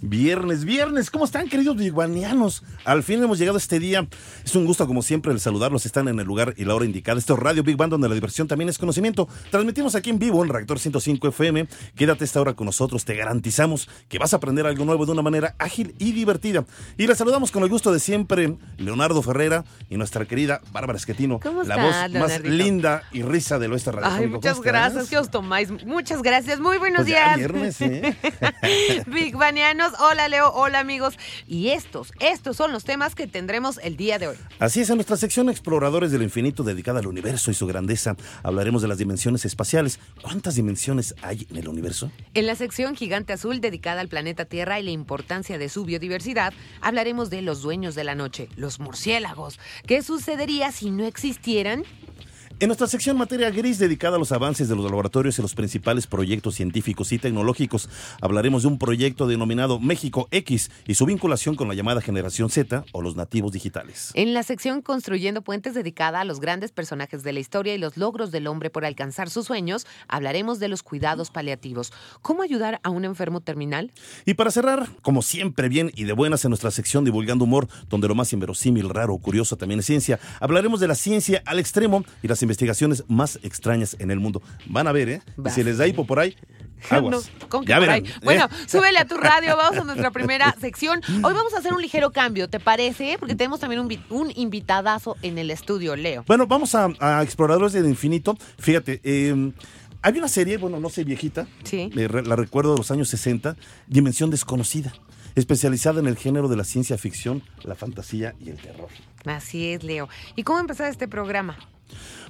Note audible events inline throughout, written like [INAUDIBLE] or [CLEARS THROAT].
Viernes, viernes, ¿cómo están queridos biguanianos? Al fin hemos llegado a este día. Es un gusto como siempre el saludarlos. Están en el lugar y la hora indicada. Esto es Radio Big Band donde la diversión también es conocimiento. Transmitimos aquí en vivo en Reactor 105 FM. Quédate esta hora con nosotros. Te garantizamos que vas a aprender algo nuevo de una manera ágil y divertida. Y les saludamos con el gusto de siempre Leonardo Ferrera y nuestra querida Bárbara Esquetino. ¿Cómo la voz más linda y risa del oeste radio. Ay, muchas gracias que os tomáis. Muchas gracias. Muy buenos Pues ya días. viernes, ¿eh? [LAUGHS] Big Banianos, hola Leo, hola amigos. Y estos, estos son los temas que tendremos el día de hoy. Así es, en nuestra sección Exploradores del Infinito dedicada al universo y su grandeza, hablaremos de las dimensiones espaciales. ¿Cuántas dimensiones hay en el universo? En la sección Gigante Azul dedicada al planeta Tierra y la importancia de su biodiversidad, hablaremos de los dueños de la noche, los murciélagos. ¿Qué sucedería si no existieran? En nuestra sección Materia Gris dedicada a los avances de los laboratorios y los principales proyectos científicos y tecnológicos, hablaremos de un proyecto denominado México X y su vinculación con la llamada generación Z o los nativos digitales. En la sección Construyendo Puentes dedicada a los grandes personajes de la historia y los logros del hombre por alcanzar sus sueños, hablaremos de los cuidados paliativos. ¿Cómo ayudar a un enfermo terminal? Y para cerrar, como siempre bien y de buenas en nuestra sección Divulgando Humor, donde lo más inverosímil, raro, curioso también es ciencia, hablaremos de la ciencia al extremo y las investigaciones más extrañas en el mundo. Van a ver, ¿eh? Y si les da hipo por ahí, [LAUGHS] aguas. No, ¿cómo que ya verán. ¿eh? Bueno, [LAUGHS] súbele a tu radio, vamos a nuestra primera sección. Hoy vamos a hacer un ligero cambio, ¿te parece? Porque tenemos también un, vi- un invitadazo en el estudio, Leo. Bueno, vamos a, a Exploradores del Infinito. Fíjate, eh, hay una serie, bueno, no sé, viejita, Sí. eh, la recuerdo de los años 60, Dimensión Desconocida, especializada en el género de la ciencia ficción, la fantasía y el terror. Así es, Leo. ¿Y cómo empezó este programa?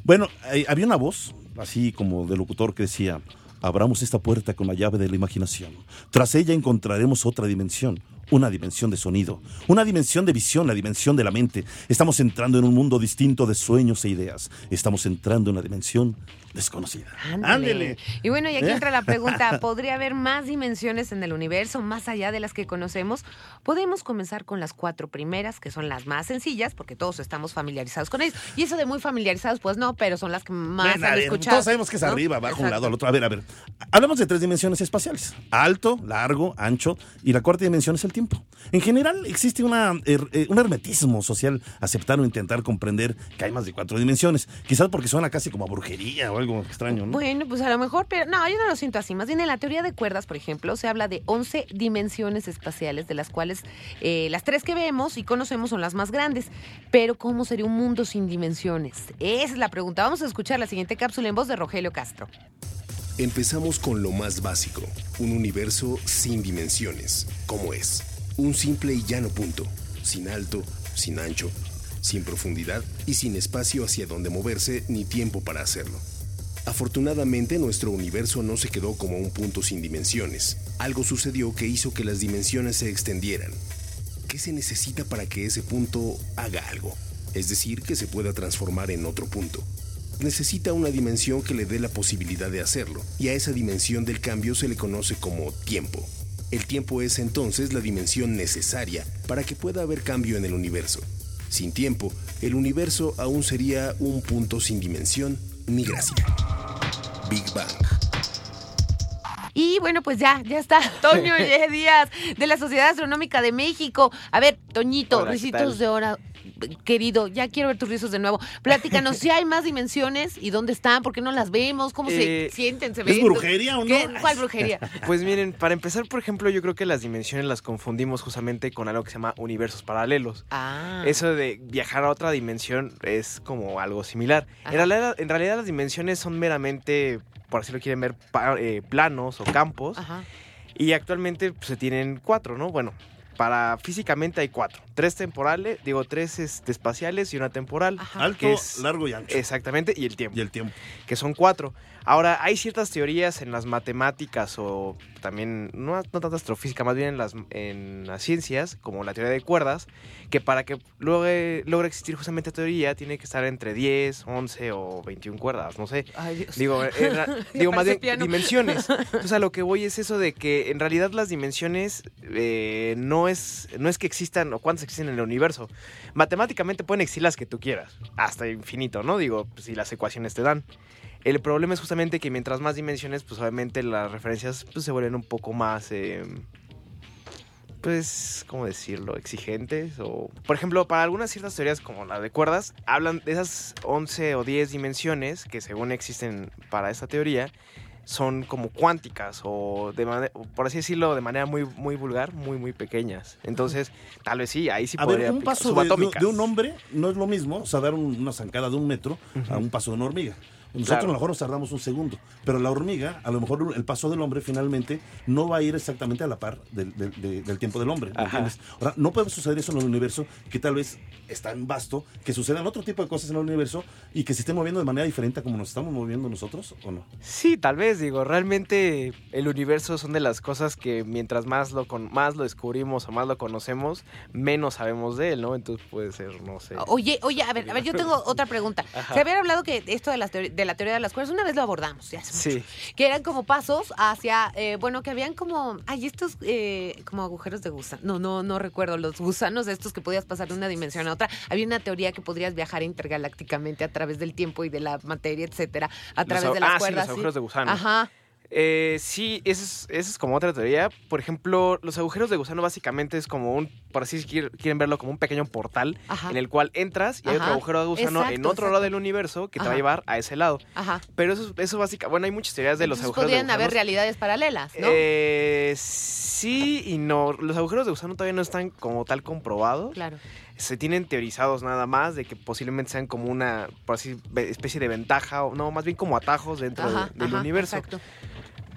Bueno, eh, había una voz, así como de locutor, que decía, abramos esta puerta con la llave de la imaginación. Tras ella encontraremos otra dimensión, una dimensión de sonido, una dimensión de visión, la dimensión de la mente. Estamos entrando en un mundo distinto de sueños e ideas. Estamos entrando en una dimensión desconocida. Ándele. Y bueno, y aquí ¿Eh? entra la pregunta, [LAUGHS] ¿podría haber más dimensiones en el universo, más allá de las que conocemos? Podemos comenzar con las cuatro primeras, que son las más sencillas, porque todos estamos familiarizados con ellas. Y eso de muy familiarizados, pues no, pero son las que más a han ver, escuchado. Todos sabemos que es ¿no? arriba, abajo, un lado, al otro. A ver, a ver. Hablamos de tres dimensiones espaciales: alto, largo, ancho, y la cuarta dimensión es el tiempo. En general, existe una, her- eh, un hermetismo social aceptar o intentar comprender que hay más de cuatro dimensiones. Quizás porque suena casi como a brujería o algo extraño, ¿no? Bueno, pues a lo mejor, pero no, yo no lo siento así. Más bien en la teoría de cuerdas, por ejemplo, se habla de 11 dimensiones espaciales, de las cuales eh, las tres que vemos y conocemos son las más grandes. Pero ¿cómo sería un mundo sin dimensiones? Esa es la pregunta. Vamos a escuchar la siguiente cápsula en voz de Rogelio Castro. Empezamos con lo más básico, un universo sin dimensiones, como es. Un simple y llano punto, sin alto, sin ancho, sin profundidad y sin espacio hacia donde moverse ni tiempo para hacerlo. Afortunadamente nuestro universo no se quedó como un punto sin dimensiones. Algo sucedió que hizo que las dimensiones se extendieran. ¿Qué se necesita para que ese punto haga algo? Es decir, que se pueda transformar en otro punto necesita una dimensión que le dé la posibilidad de hacerlo, y a esa dimensión del cambio se le conoce como tiempo. El tiempo es entonces la dimensión necesaria para que pueda haber cambio en el universo. Sin tiempo, el universo aún sería un punto sin dimensión ni gracia. Big Bang. Y bueno, pues ya, ya está. [LAUGHS] Toño Ye [LAUGHS] Díaz, de la Sociedad Astronómica de México. A ver, Toñito, Hola, ¿qué risitos de hora. Querido, ya quiero ver tus rizos de nuevo. Platícanos [LAUGHS] si hay más dimensiones y dónde están, por qué no las vemos, cómo se Eh, sienten, se ¿Es ven. brujería o no? ¿Qué? ¿Cuál brujería? [LAUGHS] Pues miren, para empezar, por ejemplo, yo creo que las dimensiones las confundimos justamente con algo que se llama universos paralelos. Ah. Eso de viajar a otra dimensión es como algo similar. En realidad, en realidad las dimensiones son meramente, por así lo quieren ver, pa- eh, planos o campos. Ajá. Y actualmente pues, se tienen cuatro, ¿no? Bueno, para físicamente hay cuatro. Tres temporales, digo, tres este, espaciales y una temporal. Ajá. Alto, que es- largo y ancho. Exactamente, y el tiempo, Y el tiempo. que son cuatro. Ahora, hay ciertas teorías en las matemáticas o también, no, no tanto astrofísica, más bien en las, en las ciencias, como la teoría de cuerdas, que para que logre, logre existir justamente teoría tiene que estar entre 10, 11 o 21 cuerdas, no sé. Ay, Dios. Digo, era- [LAUGHS] digo más bien piano. dimensiones. [LAUGHS] Entonces a lo que voy es eso de que en realidad las dimensiones eh, no, es, no es que existan o cuántas existen en el universo. Matemáticamente pueden existir las que tú quieras, hasta infinito, ¿no? Digo, si las ecuaciones te dan. El problema es justamente que mientras más dimensiones, pues obviamente las referencias pues, se vuelven un poco más... eh, pues, ¿cómo decirlo? Exigentes. O, por ejemplo, para algunas ciertas teorías, como la de cuerdas, hablan de esas 11 o 10 dimensiones que según existen para esta teoría, son como cuánticas o, de por así decirlo, de manera muy, muy vulgar, muy, muy pequeñas. Entonces, tal vez sí, ahí sí A podría ver, un paso de, de- un hombre no es lo mismo, o sea, dar un- una zancada de un metro a un paso de una hormiga. Nosotros Claro. a lo mejor nos tardamos un segundo, pero la hormiga, a lo mejor el paso del hombre finalmente no va a ir exactamente a la par del, del- de- del tiempo del hombre. ¿me Ajá. entiendes? Ahora, no puede suceder eso en el universo, que tal vez es tan vasto, que sucedan otro tipo de cosas en el universo y que se estén moviendo de manera diferente a como nos estamos moviendo nosotros, ¿o no? Sí, tal vez, digo, realmente el universo son de las cosas que mientras más lo con más lo descubrimos o más lo conocemos, menos sabemos de él, ¿no? Entonces puede ser, no sé. Oye, oye, a ver, a ver, yo tengo [LAUGHS] otra pregunta. Ajá. Se había hablado que esto de la, teoría, de la teoría de las cuerdas, una vez lo abordamos, ya hace mucho, Sí. que eran como pasos hacia, eh, bueno, que habían como, ay, estos eh, como agujeros de gusano, no, no, no recuerdo, los gusanos estos que podías pasar de una dimensión a otra. Había una teoría que podrías viajar intergalácticamente a través del tiempo y de la materia, etcétera, a través de las ah, sí, cuerdas. los agujeros de gusano. Ajá. Eh, sí, esa es, como otra teoría. Por ejemplo, los agujeros de gusano básicamente es como un, por así si quier- quieren verlo, como un pequeño portal Ajá. en el cual entras y hay otro agujero de gusano en Exacto, otro lado del universo que te va a llevar a ese lado. Ajá. Pero eso, eso básicamente, bueno, hay muchas teorías de los agujeros de podrían haber realidades paralelas, ¿no? Eh, sí y no. Los agujeros de gusano todavía no están como tal comprobados. claro. Se tienen teorizados nada más de que posiblemente sean como una por así, especie de ventaja, o no, más bien como atajos dentro de- del ajá, universo. Exacto.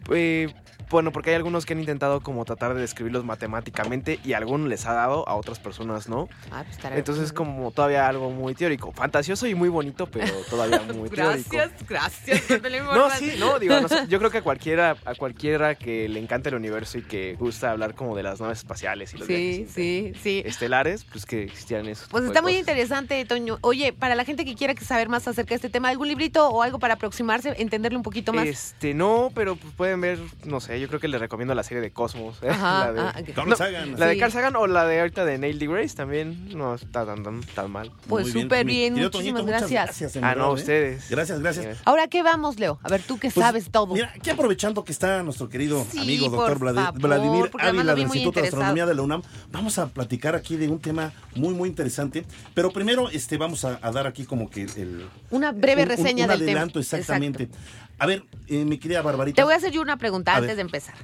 Eh, bueno, porque hay algunos que han intentado como tratar de describirlos matemáticamente y algunos les ha dado, a otras personas no. Ah, pues estará- Entonces es como todavía algo muy teórico. Fantasioso y muy bonito, pero [LAUGHS] todavía muy teórico. Gracias, gracias. No, sí, no, digo, no yo creo que a cualquiera, a cualquiera que le encanta el universo y que gusta hablar como de las naves espaciales y los Sí, sí, sí. estelares, pues que existieran esos. Pues está muy cosas. interesante, Toño. Oye, para la gente que quiera saber más acerca de este tema, ¿algún librito o algo para aproximarse, entenderle un poquito más? Este, no, pero pues pueden ver, no sé, yo creo que les recomiendo la serie de Cosmos. ¿eh? Ajá, la de, ah, No, Sagan. la de. Carl Sagan o la de ahorita de Neil deGrasse también no está tan, tan, tan mal. Pues Muy súper bien, querido muchísimas Toñito, gracias. en Ah, verdad, no, ¿eh? ustedes. Gracias, gracias. Eh, Ahora, ¿qué vamos, Leo? A ver, tú que Pues, sabes todo. Mira, aquí aprovechando que está nuestro querido Sí, amigo doctor favor, Vladimir Ávila del Instituto de. Astronomía de la UNAM, vamos a platicar aquí de un tema muy, muy interesante. Pero primero este, vamos a, a dar aquí como que el... Una breve un- un- reseña un del tema. adelanto, exactamente. A ver, eh, mi querida Barbarita. Te voy a hacer yo una pregunta A antes ver. de empezar.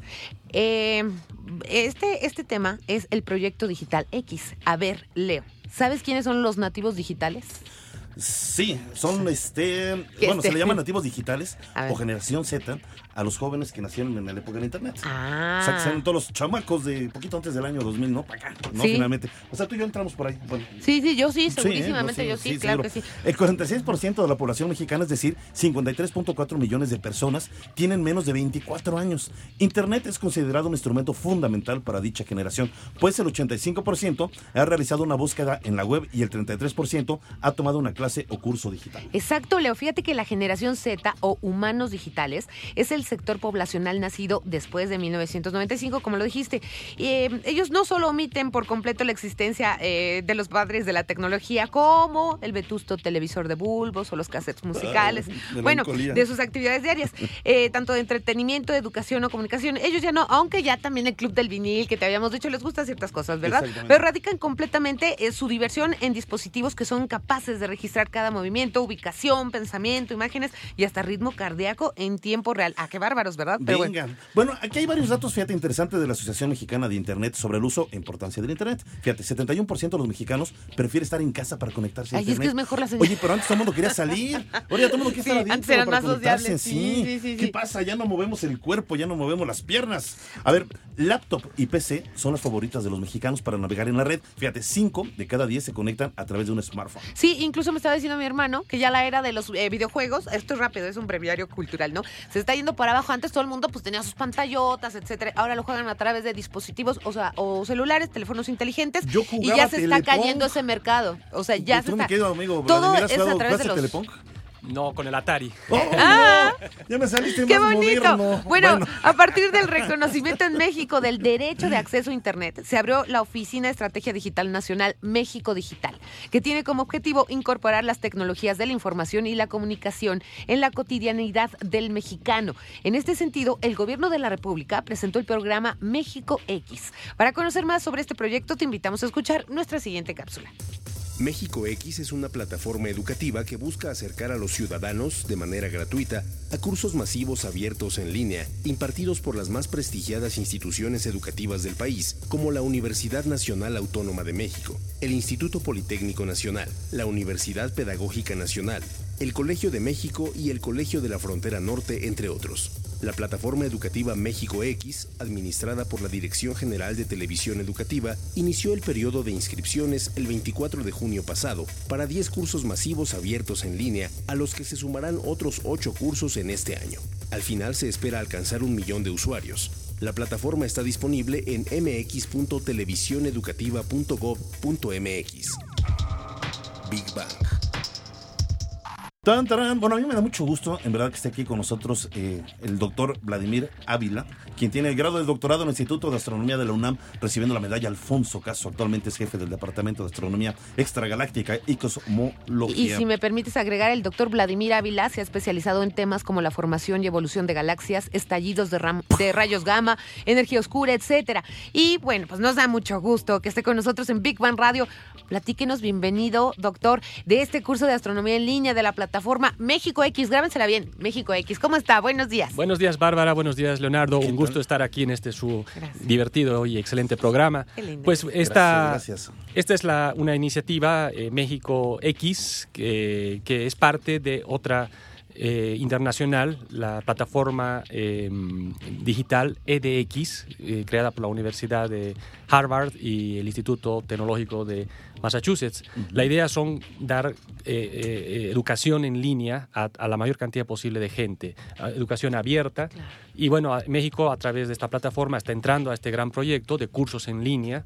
Eh, este, este tema es el proyecto digital X. A ver, Leo, ¿sabes quiénes son los nativos digitales? Sí, son este... ¿Qué Bueno, este? se le llaman nativos digitales o generación Z a los jóvenes que nacieron en la época del Internet. Ah. O sea, que sean todos los chamacos de poquito antes del año 2000, ¿no? Para acá, ¿no? Sí. Finalmente. O sea, tú y yo entramos por ahí. Bueno, Sí, sí, yo sí, Sí, segurísimamente ¿eh? No, yo sí, claro seguro. que sí. El 46% de la población mexicana, es decir, 53.4 millones de personas, tienen menos de 24 años. Internet es considerado un instrumento fundamental para dicha generación, pues el 85% ha realizado una búsqueda en la web y el 33% ha tomado una clase o curso digital. Exacto, Leo. Fíjate que la generación Z o humanos digitales es el sector poblacional nacido después de 1995, como lo dijiste. Eh, ellos no solo omiten por completo la existencia eh, de los padres de la tecnología, como el vetusto televisor de bulbos o los cassettes musicales, Ah, bueno, de sus actividades diarias, [LAUGHS] eh, tanto de entretenimiento, educación o comunicación. Ellos ya no, aunque ya también el club del vinil, que te habíamos dicho, les gusta ciertas cosas, ¿verdad? Pero radican completamente eh, su diversión en dispositivos que son capaces de registrar registrar cada movimiento, ubicación, pensamiento, imágenes y hasta ritmo cardíaco en tiempo real. Ah, qué bárbaros, ¿verdad? Pero Bueno. bueno, aquí hay varios datos, fíjate, interesantes de la Asociación Mexicana de Internet sobre el uso e importancia del Internet. Fíjate, 71% de los mexicanos prefiere estar en casa para conectarse a Internet. es que es mejor la señal. Oye, pero antes todo el mundo quería salir. Ahora todo el mundo quiere estar adentro antes eran para más conectarse. Sí, sí, sí, ¿Qué pasa? Ya no movemos el cuerpo, ya no movemos las piernas. A ver, laptop y PC son las favoritas de los mexicanos para navegar en la red. Fíjate, 5 de cada 10 se conectan a través de un smartphone. Sí, incluso me estaba diciendo mi hermano que ya la era de los eh, videojuegos, esto es rápido, es un breviario cultural, ¿no? Se está yendo para abajo. Antes todo el mundo pues tenía sus pantallotas, etcétera. Ahora lo juegan a través de dispositivos, o sea, o celulares, teléfonos inteligentes. y ya se está cayendo ese mercado. O sea, ya se está. amigo, todo es a través de los Telepong? No, con el Atari. Oh, [LAUGHS] ah, ya me saliste ¡Qué más bonito! Bueno, a partir del reconocimiento en México del derecho de acceso a Internet, se abrió la Oficina de Estrategia Digital Nacional México Digital, que tiene como objetivo incorporar las tecnologías de la información y la comunicación en la cotidianidad del mexicano. En este sentido, el gobierno de la República presentó el programa México X. Para conocer más sobre este proyecto, te invitamos a escuchar nuestra siguiente cápsula. México X es una plataforma educativa que busca acercar a los ciudadanos, de manera gratuita, a cursos masivos abiertos en línea, impartidos por las más prestigiadas instituciones educativas del país, como la Universidad Nacional Autónoma de México, el Instituto Politécnico Nacional, la Universidad Pedagógica Nacional, el Colegio de México y el Colegio de la Frontera Norte, entre otros. La plataforma educativa México X, administrada por la Dirección General de Televisión Educativa, inició el periodo de inscripciones el 24 de junio pasado para 10 cursos masivos abiertos en línea, a los que se sumarán otros 8 cursos en este año. Al final se espera alcanzar un millón de usuarios. La plataforma está disponible en mx.televisioneducativa.gov.mx. Big Bang. Bueno, a mí me da mucho gusto, en verdad, que esté aquí con nosotros eh, el doctor Vladimir Ávila, quien tiene el grado de doctorado en el Instituto de Astronomía de la UNAM, recibiendo la medalla Alfonso Caso. Actualmente es jefe del Departamento de Astronomía Extragaláctica y Cosmología. Y si me permites agregar, el doctor Vladimir Ávila se ha especializado en temas como la formación y evolución de galaxias, estallidos de, de rayos gamma, energía oscura, etcétera. Y bueno, pues nos da mucho gusto que esté con nosotros en Big Bang Radio. Platíquenos, bienvenido, doctor, de este curso de astronomía en línea de la plataforma plataforma México X. Grábensela bien, México X. ¿Cómo está? Buenos días. Buenos días, Bárbara. Buenos días, Leonardo. Un gusto estar aquí en este su divertido y excelente programa. Pues esta, esta es la, una iniciativa eh, México X que, que es parte de otra eh, internacional, la plataforma em, digital EDX, eh, creada por la Universidad de Harvard y el Instituto Tecnológico de Massachusetts. La idea son dar eh, educación en línea a, la mayor cantidad posible de gente, educación abierta. Y bueno, México a través de esta plataforma está entrando a este gran proyecto de cursos en línea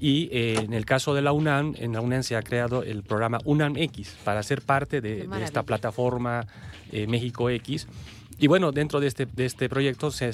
y eh, en el caso de la UNAM, en la UNAM se ha creado el programa UNAM X para ser parte de, esta plataforma eh, México X. Y bueno, dentro de este, de este proyecto se,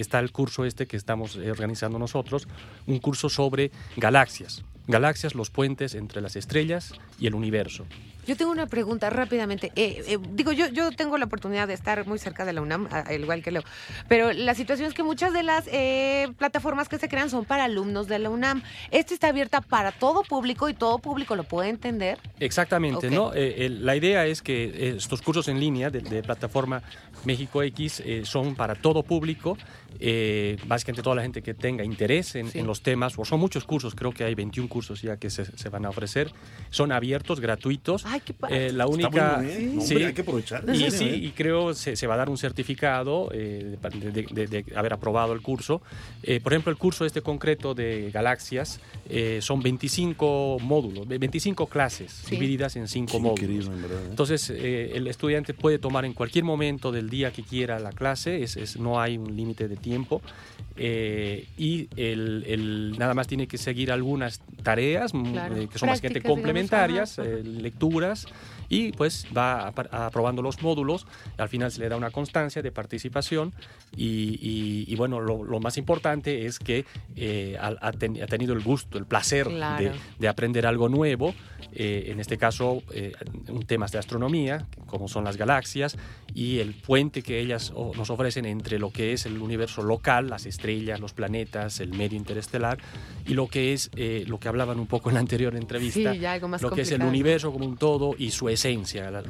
está el curso este que estamos eh, organizando nosotros, un curso sobre galaxias. Galaxias, los puentes entre las estrellas y el universo. Yo tengo una pregunta rápidamente. Eh, eh, digo, yo, yo tengo la oportunidad de estar muy cerca de la UNAM, al igual que Leo, pero la situación es que muchas de las eh, plataformas que se crean son para alumnos de la UNAM. ¿Esta está abierta para todo público y todo público lo puede entender? Exactamente, ¿no? la idea es que estos cursos en línea de, de plataforma México X son para todo público eh, básicamente toda la gente que tenga interés en, los temas, o son muchos cursos, creo que hay 21 cursos ya que se, van a ofrecer, son abiertos, gratuitos. Ay, qué eh, la única... sí, hay que aprovechar. Y, sí, y creo se, se va a dar un certificado eh, de, haber aprobado el curso. Eh, por ejemplo, el curso este concreto de galaxias son 25 módulos, 25 clases divididas en 5 módulos. Entonces, el estudiante puede tomar en cualquier momento del día que quiera la clase, es, no hay un límite de tiempo eh, y el, nada más tiene que seguir algunas tareas mm, eh, que son básicamente complementarias, eh, lecturas y pues va aprobando los módulos, al final se le da una constancia de participación y, bueno, lo, más importante es que ha, tenido el gusto, el placer de, aprender algo nuevo, en este caso un temas de astronomía, como son las galaxias y el puente que ellas nos ofrecen entre lo que es el universo local, las estrellas, los planetas, el medio interestelar, y lo que es eh, lo que hablaban un poco en la anterior entrevista, lo que es el universo como un todo y su esencia,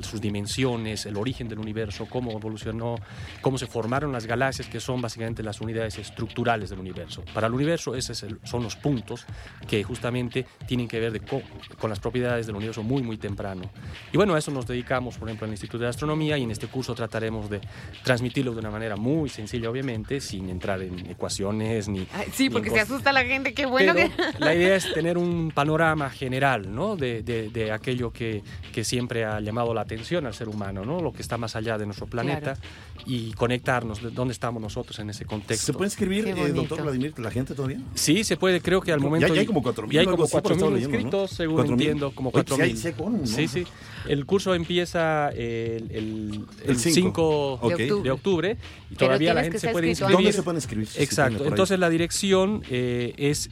sus dimensiones, el origen del universo, cómo evolucionó, cómo se formaron las galaxias, que son básicamente las unidades estructurales del universo. Para el universo esos son los puntos que justamente tienen que ver de con las propiedades del universo muy, muy temprano. Y bueno, a eso nos dedicamos, por ejemplo, en el Instituto de Astronomía y en este curso trataremos de transmitirlo de una manera muy sencilla, obviamente, sin entrar en ecuaciones ni... sí, porque se asusta la gente, qué bueno que... La idea es tener un panorama general, ¿no? De, de, aquello que, que, siempre ha llamado la atención al ser humano, ¿no? Lo que está más allá de nuestro planeta y conectarnos de dónde estamos nosotros en ese contexto. ¿Se puede escribir, eh, doctor Vladimir, la gente todavía? Sí, se puede, creo que al momento... Ya, hay como 4.000 Ya hay como 4.000 inscritos, según entiendo, como 4.000. Sí, sí. El curso empieza el, 5, de, octubre. y todavía la gente se puede inscribir. ¿Dónde se puede inscribir? Exacto. Entonces la dirección eh, es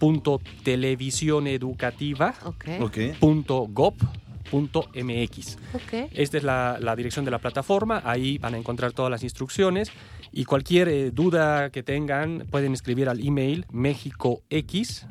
mx.televisioneducativa.gov.mx. Esta es la, dirección de la plataforma, ahí van a encontrar todas las instrucciones y cualquier eh, duda que tengan pueden escribir al email mexicox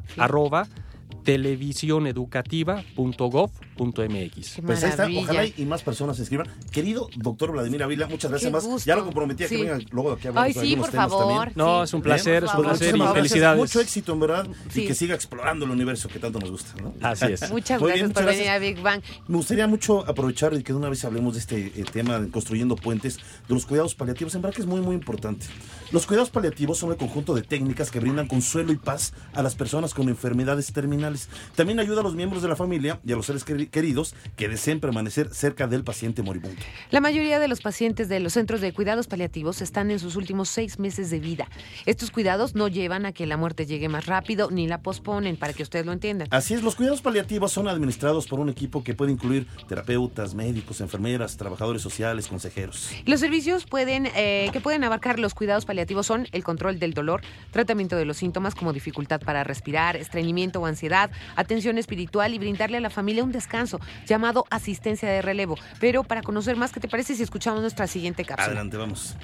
televisioneducativa.gov.mx. Pues ahí está, ojalá y más personas se inscriban. Querido doctor Vladimir Ávila, muchas gracias más. Ya lo comprometí a que venga luego aquí a Ay, sí, por favor. No, es un placer, es un placer y felicidades. Mucho éxito, en verdad, y que siga explorando el universo que tanto nos gusta. Así es. Muchas gracias por venir a Big Bang. Me gustaría mucho aprovechar y que de una vez hablemos de este eh, tema de construyendo puentes, de los cuidados paliativos. En verdad que es muy, muy importante. Los cuidados paliativos son el conjunto de técnicas que brindan consuelo y paz a las personas con enfermedades terminales. También ayuda a los miembros de la familia y a los seres queridos que deseen permanecer cerca del paciente moribundo. La mayoría de los pacientes de los centros de cuidados paliativos están en sus últimos seis meses de vida. Estos cuidados no llevan a que la muerte llegue más rápido ni la posponen, para que ustedes lo entiendan. Así es, los cuidados paliativos son administrados por un equipo que puede incluir terapeutas, médicos, enfermeras, trabajadores sociales, consejeros. Los servicios pueden, eh, que pueden abarcar los cuidados paliativos son el control del dolor, tratamiento de los síntomas como dificultad para respirar, estreñimiento o ansiedad, atención espiritual y brindarle a la familia un descanso llamado asistencia de relevo. Pero para conocer más, ¿qué te parece si escuchamos nuestra siguiente cápsula? Adelante, vamos.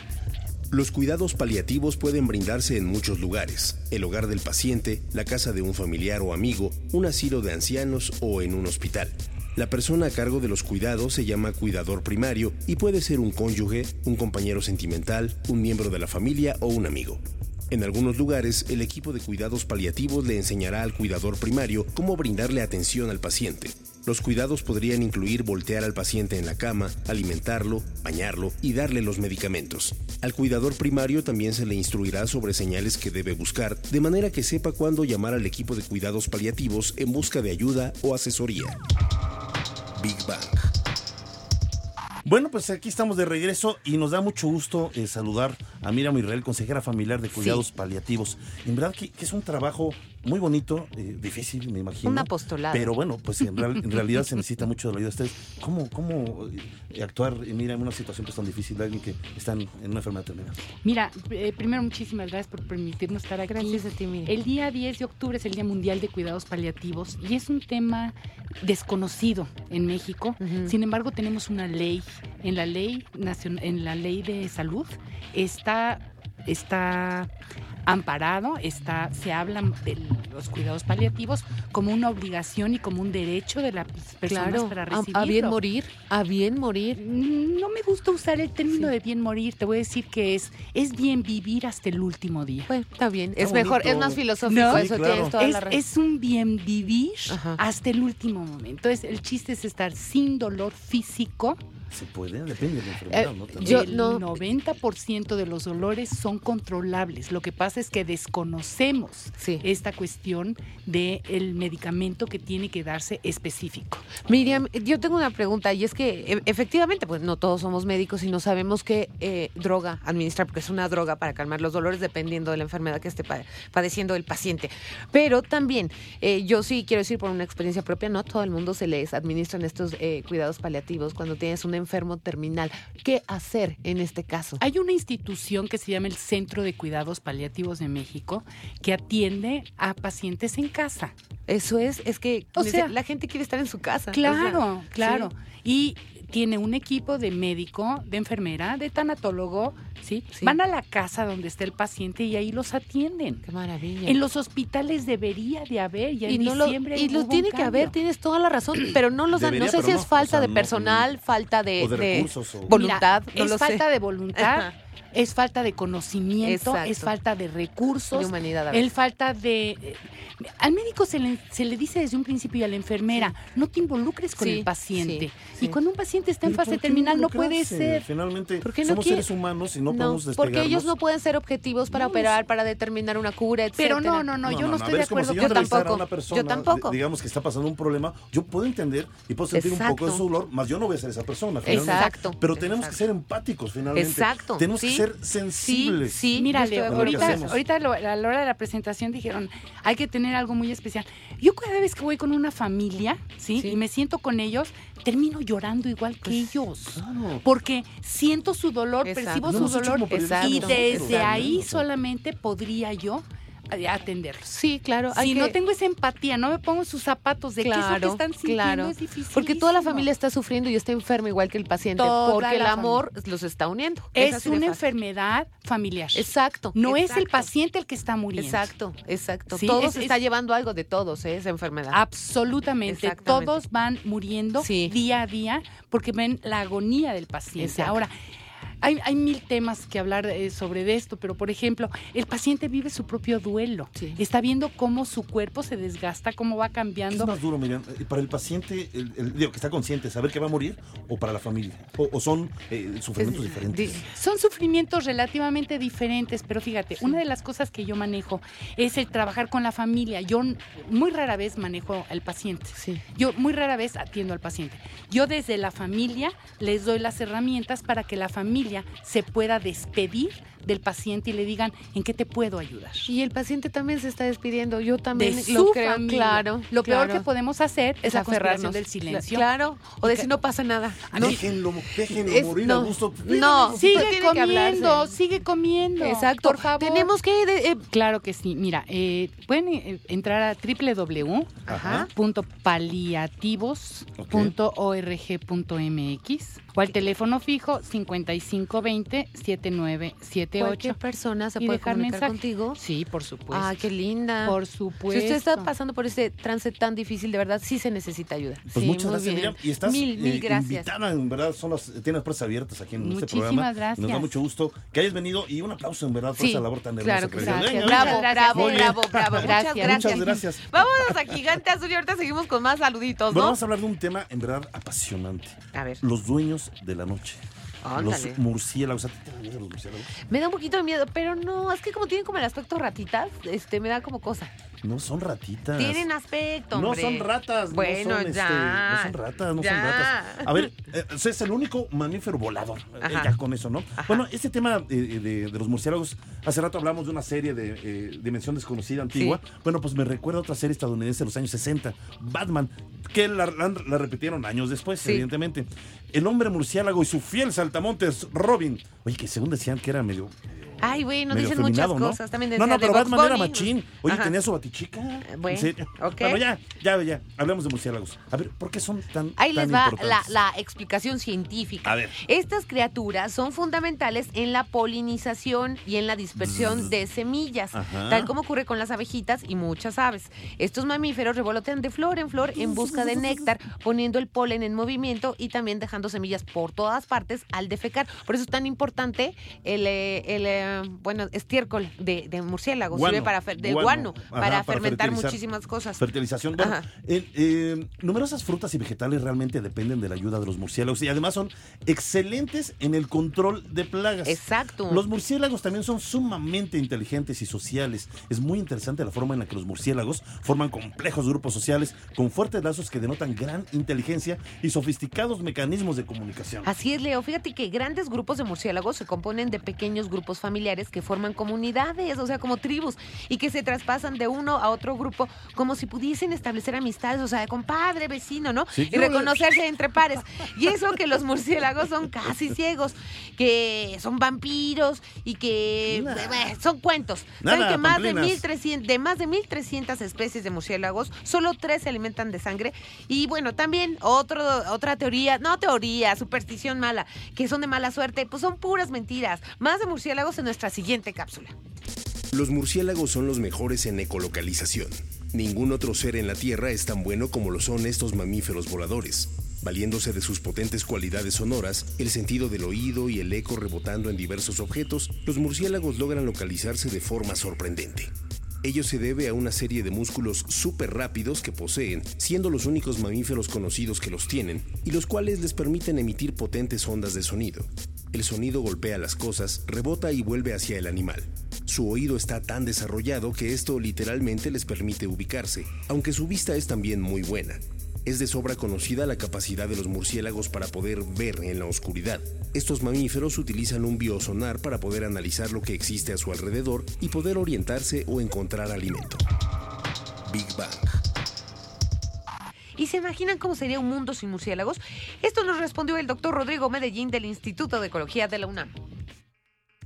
Los cuidados paliativos pueden brindarse en muchos lugares, el hogar del paciente, la casa de un familiar o amigo, un asilo de ancianos o en un hospital. La persona a cargo de los cuidados se llama cuidador primario y puede ser un cónyuge, un compañero sentimental, un miembro de la familia o un amigo. En algunos lugares, el equipo de cuidados paliativos le enseñará al cuidador primario cómo brindarle atención al paciente. Los cuidados podrían incluir voltear al paciente en la cama, alimentarlo, bañarlo y darle los medicamentos. Al cuidador primario también se le instruirá sobre señales que debe buscar, de manera que sepa cuándo llamar al equipo de cuidados paliativos en busca de ayuda o asesoría. Big Bang. Bueno, pues aquí estamos de regreso y nos da mucho gusto eh, saludar a Miriam Israel, consejera familiar de cuidados paliativos. En verdad que, es un trabajo muy bonito, eh, difícil, me imagino. Un apostolado. Pero bueno, pues en, realidad se necesita mucho de la ayuda de ustedes. ¿Cómo, cómo eh, actuar, mira, en una situación pues, tan difícil de alguien que está en, una enfermedad terminal? Mira, primero muchísimas gracias por permitirnos estar aquí. Gracias a ti, Miriam. El día 10 de octubre es el Día Mundial de Cuidados Paliativos y es un tema desconocido en México. Sin embargo, tenemos una ley en la ley en la ley de salud está está amparado, está, se habla de los cuidados paliativos como una obligación y como un derecho de las personas para recibirlo. A, bien morir, a bien morir. Mm, no me gusta usar el término de bien morir, te voy a decir que es, es bien vivir hasta el último día. Bueno, está bien, es mejor, es más filosófico eso, es, es, un bien vivir hasta el último momento. Entonces, el chiste es estar sin dolor físico, se puede, depende de la enfermedad, ¿no? Eh, yo, el 90% de los dolores son controlables. Lo que pasa es que desconocemos esta cuestión del medicamento que tiene que darse específico. Miriam, yo tengo una pregunta y es que e, efectivamente, pues no todos somos médicos y no sabemos qué eh, droga administrar, porque es una droga para calmar los dolores dependiendo de la enfermedad que esté padeciendo el paciente. Pero también, eh, yo sí quiero decir por una experiencia propia, no todo el mundo se les administran estos cuidados paliativos cuando tienes una enfermo terminal. ¿Qué hacer en este caso? Hay una institución que se llama el Centro de Cuidados Paliativos de México que atiende a pacientes en casa. Eso es, es que o sea, la gente quiere estar en su casa. Claro, claro. Y tiene un equipo de médico, de enfermera, de tanatólogo, ¿sí? Van a la casa donde está el paciente y ahí los atienden. Qué maravilla. En los hospitales debería de haber, ya y en no diciembre. Lo, y lo tiene que haber, tienes toda la razón, [CLEARS THROAT] pero no los dan. No sé si es falta de personal, falta de, voluntad. es falta de voluntad es falta de conocimiento, es falta de recursos, de humanidad. Es falta de... Eh, al médico se le, se le dice desde un principio y a la enfermera, no te involucres con el paciente. y cuando un paciente está en fase terminal no puede ser. Finalmente, somos seres humanos y no, podemos despegarnos. Porque ellos no pueden ser objetivos para operar, para determinar una cura, etc. Pero no, no, no, yo no, estoy de acuerdo. yo, tampoco. yo tampoco. Digamos que está pasando un problema, yo puedo entender y puedo sentir un poco de su dolor, más yo no voy a ser esa persona. Exacto. Pero tenemos que ser empáticos finalmente. Exacto. Tenemos que ser sensibles. Sí, sí. Mira, ahorita, ahorita a la hora de la presentación dijeron, hay que tener algo muy especial. Yo cada vez que voy con una familia, ¿sí? Y me siento con ellos, termino llorando igual que pues, ellos. Porque siento su dolor, percibo su dolor y desde ahí solamente podría yo atenderlos. Sí, claro. Si no tengo esa empatía, no me pongo sus zapatos de qué es lo que están sintiendo, claro. es difícil. Porque toda la familia está sufriendo y está enferma igual que el paciente. porque el amor los está uniendo. Es una enfermedad familiar. Exacto. No es el paciente el que está muriendo. Exacto, exacto. todos está llevando algo de todos, ¿eh? esa enfermedad. Absolutamente. Todos van muriendo día a día porque ven la agonía del paciente. Ahora, hay, mil temas que hablar eh, sobre esto, pero por ejemplo, el paciente vive su propio duelo. Está viendo cómo su cuerpo se desgasta, cómo va cambiando. es más duro, Miriam? Eh, ¿Para el paciente, el, digo, que está consciente, saber que va a morir o para la familia? ¿O, son eh, sufrimientos diferentes? Son sufrimientos relativamente diferentes, pero fíjate, una de las cosas que yo manejo es el trabajar con la familia. Yo muy rara vez manejo al paciente. Yo muy rara vez atiendo al paciente. Yo desde la familia les doy las herramientas para que la familia se pueda despedir del paciente y le digan en qué te puedo ayudar. Y el paciente también se está despidiendo. Yo también lo creo, claro. Lo peor que podemos hacer es aferrarnos del silencio. Claro, o decir no pasa nada. No. Déjenlo, déjenlo morir no, a gusto. No, sigue comiendo, sigue comiendo. Exacto. Por favor. Tenemos que eh, claro que sí. Mira, eh, pueden eh, entrar a www.paliativos.org.mx o al teléfono fijo 5520 7978. Cualquier persona se puede comunicar contigo. Sí, por supuesto. Ah, qué linda. Por supuesto. Si usted está pasando por ese trance tan difícil, de verdad sí se necesita ayuda. Pues muchas gracias, Miriam. Y estás mil, mil eh, gracias. invitada, en verdad, son las, tienes puertas abiertas aquí en este programa. Muchísimas gracias. Nos da mucho gusto que hayas venido y un aplauso, en verdad, por esa labor tan hermosa. Claro que gracias. bravo, bravo, bravo, bravo. Gracias. Muchas gracias. Vámonos a Gigante Azul y ahorita seguimos con más saluditos, ¿no? vamos a hablar de un tema, en verdad, apasionante. A ver. Los dueños de la noche. Los murciélagos. Me da un poquito de miedo, pero no, es que como tienen como el aspecto ratitas, este, me da como cosa. No son ratitas. Tienen aspecto, hombre. No son ratas. Bueno, no son, ya. Este, no son ratas, no son ratas. A ver, eh, es el único mamífero volador. Eh, ya con eso, ¿no? Bueno, este tema eh, de, los murciélagos, hace rato hablamos de una serie de Dimensión Desconocida antigua. Bueno, pues me recuerda a otra serie estadounidense de los años 60, Batman, que la, repitieron años después, evidentemente. El hombre murciélago y su fiel saltamontes, Robin. Oye, que según decían que era medio Ay, güey, nos dicen muchas cosas. También no, no, pero Batman era machín. Oye, tenía su batichica. Bueno, bueno, ya, ya, ya. Hablemos de murciélagos. A ver, ¿por qué son tan Ahí les va la, la, explicación científica. A ver. Estas criaturas son fundamentales en la polinización y en la dispersión de semillas, tal como ocurre con las abejitas y muchas aves. Estos mamíferos revolotean de flor en flor en busca de néctar, poniendo el polen en movimiento y también dejando semillas por todas partes al defecar. Por eso es tan importante el, eh, el eh, bueno, estiércol de, de murciélago, sirve para del guano, para, fermentar muchísimas cosas. Fertilización. Bueno, eh, numerosas frutas y vegetales realmente dependen de la ayuda de los murciélagos y además son excelentes en el control de plagas. Exacto. Los murciélagos también son sumamente inteligentes y sociales. Es muy interesante la forma en la que los murciélagos forman complejos grupos sociales con fuertes lazos que denotan gran inteligencia y sofisticados mecanismos de comunicación. Así es, Leo. Fíjate que grandes grupos de murciélagos se componen de pequeños grupos familiares familiares que forman comunidades, o sea, como tribus, y que se traspasan de uno a otro grupo como si pudiesen establecer amistades, o sea, de compadre, vecino, ¿no? y reconocerse entre pares. Y eso que los murciélagos son casi ciegos, que son vampiros y que eh, son cuentos. Saben que más de, 1300, de más de 1300 especies de murciélagos, solo tres se alimentan de sangre. Y bueno, también otro, otra teoría, no teoría, superstición mala, que son de mala suerte, pues son puras mentiras. Más de murciélagos en nuestra siguiente cápsula. Los murciélagos son los mejores en ecolocalización. Ningún otro ser en la Tierra es tan bueno como lo son estos mamíferos voladores. Valiéndose de sus potentes cualidades sonoras, el sentido del oído y el eco rebotando en diversos objetos, los murciélagos logran localizarse de forma sorprendente. Ello se debe a una serie de músculos súper rápidos que poseen, siendo los únicos mamíferos conocidos que los tienen, y los cuales les permiten emitir potentes ondas de sonido. El sonido golpea las cosas, rebota y vuelve hacia el animal. Su oído está tan desarrollado que esto literalmente les permite ubicarse, aunque su vista es también muy buena. Es de sobra conocida la capacidad de los murciélagos para poder ver en la oscuridad. Estos mamíferos utilizan un biosonar para poder analizar lo que existe a su alrededor y poder orientarse o encontrar alimento. Big Bang. ¿Y se imaginan cómo sería un mundo sin murciélagos? Esto nos respondió el doctor Rodrigo Medellín del Instituto de Ecología de la UNAM.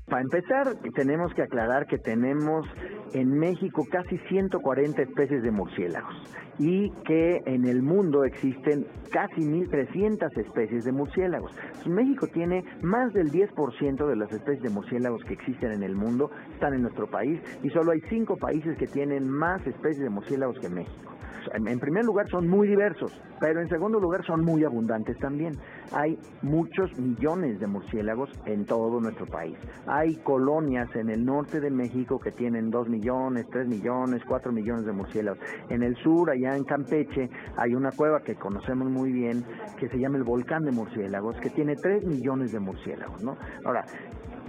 Para empezar, tenemos que aclarar que tenemos en México casi 140 especies de murciélagos y que en el mundo existen casi 1.300 especies de murciélagos. México tiene más del 10% de las especies de murciélagos que existen en el mundo, están en nuestro país y solo hay cinco países que tienen más especies de murciélagos que México en primer lugar son muy diversos, pero en segundo lugar son muy abundantes también. Hay muchos millones de murciélagos en todo nuestro país. Hay colonias en el norte de México que tienen 2 millones, 3 millones, 4 millones de murciélagos. En el sur, allá en Campeche, hay una cueva que conocemos muy bien que se llama el volcán de murciélagos, que tiene 3 millones de murciélagos, ¿no? Ahora,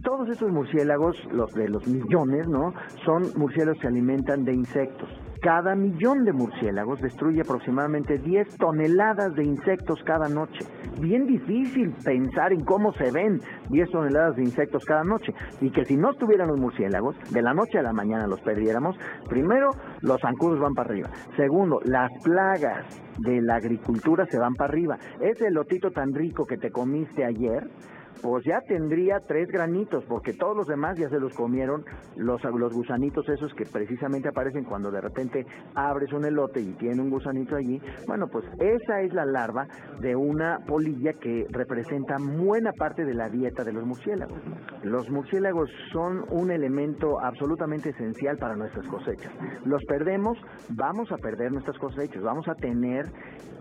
todos estos murciélagos, los de los millones, ¿no? Son murciélagos que se alimentan de insectos. Cada millón de murciélagos destruye aproximadamente 10 toneladas de insectos cada noche. Bien difícil pensar en cómo se ven 10 toneladas de insectos cada noche. Y que si no estuvieran los murciélagos, de la noche a la mañana los perdiéramos, primero los zancudos van para arriba. Segundo, las plagas de la agricultura se van para arriba. Ese lotito tan rico que te comiste ayer, pues ya tendría tres granitos, porque todos los demás ya se los comieron los, los gusanitos esos que precisamente aparecen cuando de repente abres un elote y tiene un gusanito allí. Bueno, pues esa es la larva de una polilla que representa buena parte de la dieta de los murciélagos. Los murciélagos son un elemento absolutamente esencial para nuestras cosechas. Los perdemos, vamos a perder nuestras cosechas, vamos a tener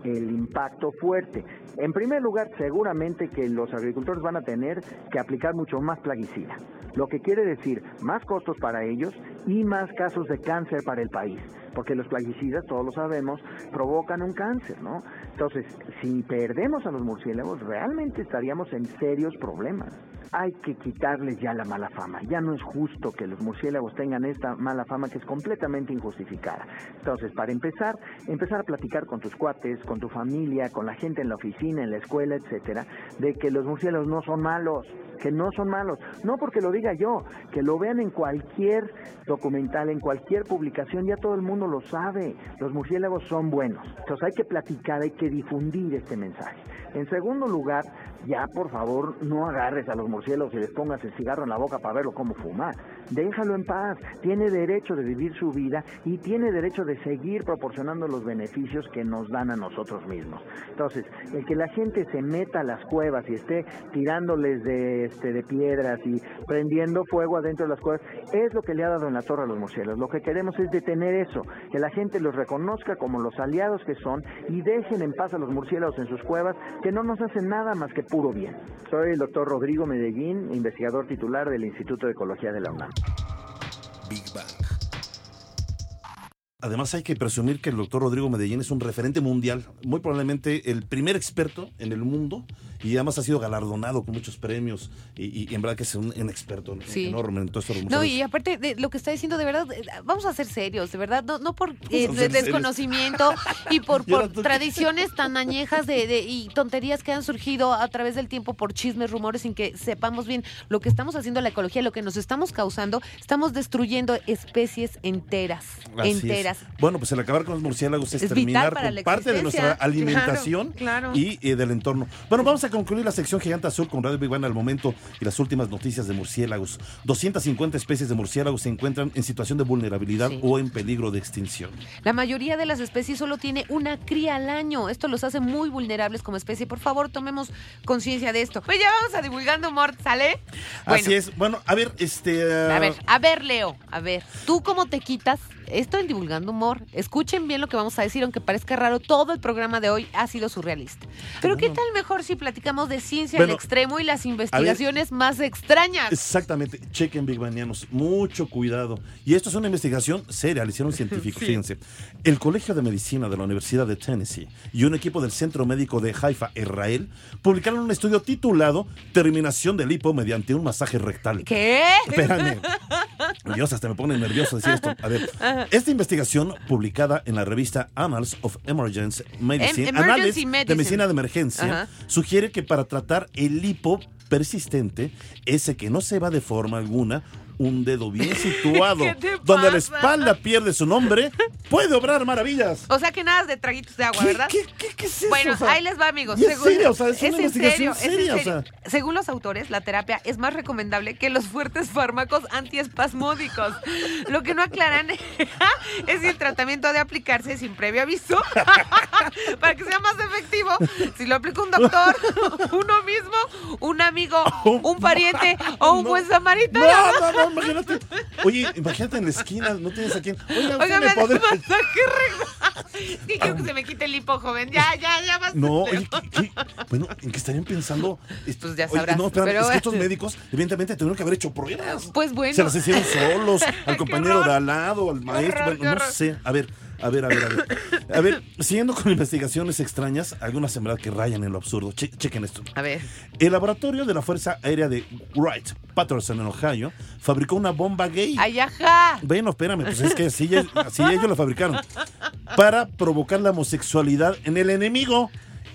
el impacto fuerte. En primer lugar, seguramente que los agricultores van a tener que aplicar mucho más plaguicida, lo que quiere decir más costos para ellos y más casos de cáncer para el país, porque los plaguicidas, todos lo sabemos, provocan un cáncer, ¿no? Entonces, si perdemos a los murciélagos, realmente estaríamos en serios problemas. Hay que quitarles ya la mala fama. Ya no es justo que los murciélagos tengan esta mala fama que es completamente injustificada. Entonces, para empezar, empezar a platicar con tus cuates, con tu familia, con la gente en la oficina, en la escuela, etcétera, de que los murciélagos no son malos, que no son malos. No porque lo diga yo, que lo vean en cualquier documental, en cualquier publicación, ya todo el mundo lo sabe. Los murciélagos son buenos. Entonces hay que platicar, hay que difundir este mensaje. En segundo lugar, ya por favor no agarres a los murciélagos y les pongas el cigarro en la boca para verlo cómo fumar. Déjalo en paz. Tiene derecho de vivir su vida y tiene derecho de seguir proporcionando los beneficios que nos dan a nosotros mismos. Entonces, el que la gente se meta a las cuevas y esté tirándoles de, este, de piedras y prendiendo fuego adentro de las cuevas, es lo que le ha dado en la torre a los murciélagos. Lo que queremos es detener eso, que la gente los reconozca como los aliados que son y dejen en paz a los murciélagos en sus cuevas, que no nos hacen nada más que puro bien. Soy el doctor Rodrigo Medellín, investigador titular del Instituto de Ecología de la UNAM. Big Bang. Además hay que presumir que el doctor Rodrigo Medellín es un referente mundial, muy probablemente el primer experto en el mundo y además ha sido galardonado con muchos premios y, en verdad que es un, experto enorme en todo esto. No, y aparte de lo que está diciendo, de verdad, eh, vamos a ser serios, de verdad, no, no por eh, desconocimiento y por, [LAUGHS] tradiciones tan [LAUGHS] añejas de, y tonterías que han surgido a través del tiempo por chismes, rumores, sin que sepamos bien lo que estamos haciendo la ecología, lo que nos estamos causando, estamos destruyendo especies enteras, enteras. Bueno, pues el acabar con los murciélagos es, terminar con parte de nuestra alimentación y eh, del entorno. Bueno, vamos a concluir la sección Gigante Azul con Radio Big al momento y las últimas noticias de murciélagos. 250 especies de murciélagos se encuentran en situación de vulnerabilidad o en peligro de extinción. La mayoría de las especies solo tiene una cría al año. Esto los hace muy vulnerables como especie. Por favor, tomemos conciencia de esto. Pues ya vamos a divulgando humor, ¿sale? Así es. Bueno, a ver, este... A ver, a ver, Leo, a ver, ¿tú cómo te quitas esto en Divulgando Humor. Escuchen bien lo que vamos a decir, aunque parezca raro, todo el programa de hoy ha sido surrealista. Pero ¿qué tal mejor si platicamos de ciencia al extremo y las investigaciones más extrañas? Exactamente. Chequen, Big Banianos. Mucho cuidado. Y esto es una investigación seria, le hicieron [LAUGHS] científicos. Fíjense. El Colegio de Medicina de la Universidad de Tennessee y un equipo del Centro Médico de Haifa, Israel, publicaron un estudio titulado Terminación del hipo mediante un masaje rectal. ¿Qué? Espérame. [LAUGHS] Dios, hasta me pone nervioso decir esto. A ver, esta investigación, publicada en la revista Annals of Emergency Medicine, em, de Medicina de Emergencia, sugiere que para tratar el hipo persistente, ese que no se va de forma alguna, un dedo bien [LAUGHS] situado donde la espalda pierde su nombre, puede obrar maravillas. O sea que nada de traguitos de agua, ¿verdad? ¿Qué, qué, qué es eso? Bueno, ahí les va, amigos. es serio, o sea, es, una investigación seria. O sea. Según los autores, la terapia es más recomendable que los fuertes fármacos antiespasmódicos. Lo que no aclaran [LAUGHS] es si el tratamiento ha de aplicarse sin previo aviso [LAUGHS] para que sea más efectivo. Si lo aplica un doctor, uno mismo, amigo, [LAUGHS] un pariente o un buen samaritano. No, no, [LAUGHS] no imagínate. Oye, imagínate en la esquina, no tienes a quién. Oiga, Oiga, me podré... Sí, quiero que se me quite el hipo, joven. Ya, ya, ya basta. No, oye, ¿qué, bueno, ¿en qué estarían pensando? Pues ya sabrás. no, espérame, pero... es que estos médicos, evidentemente, tuvieron que haber hecho pruebas. Pues bueno. Se las hicieron solos, [LAUGHS] al compañero de al lado, al maestro. bueno, no sé. A ver, a ver, a ver, a ver. A ver, siguiendo con investigaciones extrañas, algunas en verdad que rayan en lo absurdo. chequen esto. A ver. El laboratorio de la Fuerza Aérea de Wright Patterson en Ohio fabricó una bomba gay. ¡Ay, ajá! Bueno, espérame, pues es que así, así ellos la fabricaron. Para provocar la homosexualidad en el enemigo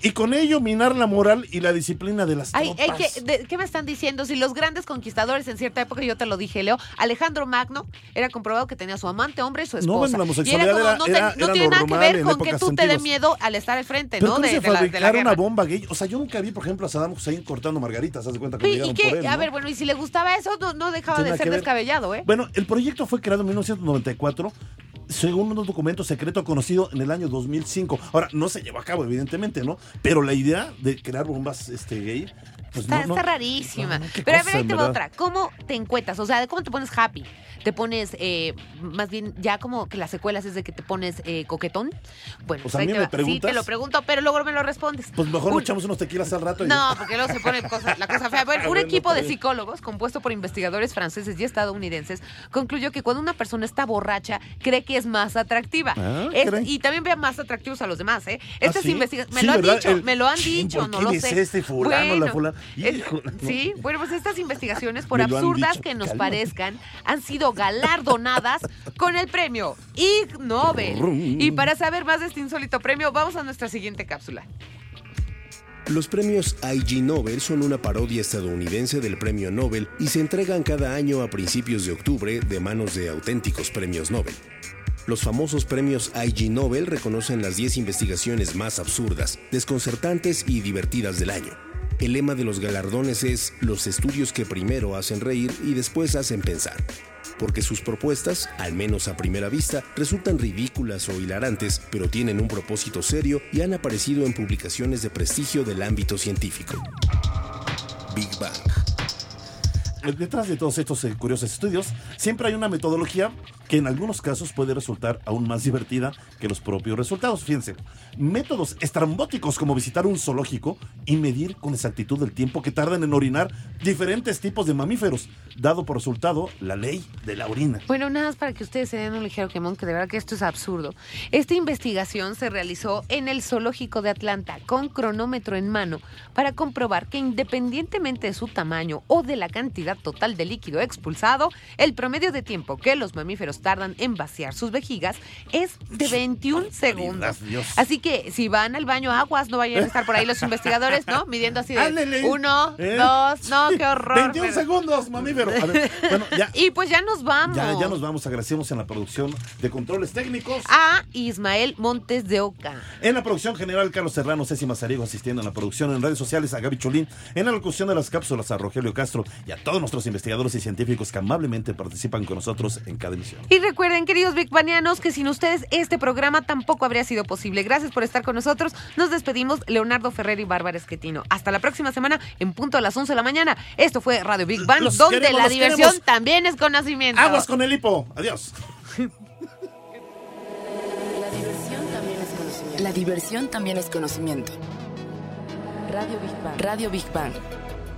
y con ello minar la moral y la disciplina de las tropas. ¿Qué me están diciendo? Si los grandes conquistadores en cierta época, yo te lo dije, Leo, Alejandro Magno era comprobado que tenía su amante hombre y su esposa. No, la homosexualidad era, no, era, no tiene nada que ver con que tú te dé miedo al estar al frente, ¿no? de, se fabricar una bomba gay? O sea, yo nunca vi, por ejemplo, a Saddam Hussein cortando margaritas, haz de cuenta que ¿Y, qué? A ver, bueno, y si le gustaba eso, no, dejaba de ser descabellado, ¿eh? Bueno, el proyecto fue creado en 1994 según unos documentos secretos conocidos en el año 2005. Ahora, no se llevó a cabo, evidentemente, ¿no? Pero la idea de crear bombas este, gay pues está, rarísima. Pero a ver, ahí te va otra. ¿Cómo te encuentras? O sea, ¿cómo te pones happy? ¿Te pones, eh, más bien, ya como que las secuelas es de que te pones eh, coquetón? Bueno, pues, ahí te Sí, te lo pregunto, pero luego me lo respondes. Pues mejor nos echamos unos tequilas al rato. no, porque luego se pone la cosa fea. Bueno, [LAUGHS] un equipo de psicólogos compuesto por investigadores franceses y estadounidenses concluyó que cuando una persona está borracha, cree que es más atractiva. Ah, y también ve más atractivos a los demás, ¿eh? Estas ¿Ah, investigaciones, me lo han dicho, me lo han dicho, no lo sé. este fulano, la fulana? Sí, bueno, pues estas investigaciones, por absurdas que nos parezcan, han sido galardonadas con el premio Ig Nobel. Y para saber más de este insólito premio, vamos a nuestra siguiente cápsula. Los premios IG Nobel son una parodia estadounidense del premio Nobel y se entregan cada año a principios de octubre de manos de auténticos premios Nobel. Los famosos premios IG Nobel reconocen las 10 investigaciones más absurdas, desconcertantes y divertidas del año. El lema de los galardones es los estudios que primero hacen reír y después hacen pensar, porque sus propuestas, al menos a primera vista, resultan ridículas o hilarantes, pero tienen un propósito serio y han aparecido en publicaciones de prestigio del ámbito científico. Big Bang. Detrás de todos estos eh, curiosos estudios, siempre hay una metodología que en algunos casos puede resultar aún más divertida que los propios resultados. Fíjense, métodos estrambóticos como visitar un zoológico y medir con exactitud el tiempo que tardan en orinar diferentes tipos de mamíferos, dado por resultado la ley de la orina. Bueno, nada más para que ustedes se den un ligero quemón, que de verdad que esto es absurdo. Esta investigación se realizó en el zoológico de Atlanta con cronómetro en mano para comprobar que independientemente de su tamaño o de la cantidad total de líquido expulsado, el promedio de tiempo que los mamíferos tardan en vaciar sus vejigas es de 21 segundos. Así que si van al baño aguas, no vayan a estar por ahí los investigadores, ¿no? Midiendo así de uno, ¿Eh? dos, no, qué horror. 21 segundos, mamífero. bueno, ya. [LAUGHS] Y pues ya nos vamos. Ya, ya nos vamos. Agradecemos en la producción de controles técnicos a Ismael Montes de Oca. En la producción general, Carlos Serrano, Ceci Mazariego asistiendo en la producción en redes sociales a Gaby Cholín, en la locución de las cápsulas a Rogelio Castro y a todos nuestros investigadores y científicos que amablemente participan con nosotros en cada emisión. Y recuerden, queridos Big Banianos, que sin ustedes este programa tampoco habría sido posible. Gracias por estar con nosotros. Nos despedimos, Leonardo Ferrer y Bárbara Esquetino. Hasta la próxima semana en punto a las 11 de la mañana. Esto fue Radio Big Bang, donde la diversión también es conocimiento. Aguas con el hipo. Adiós. La diversión también es conocimiento. Radio Big Bang. Radio Big Bang.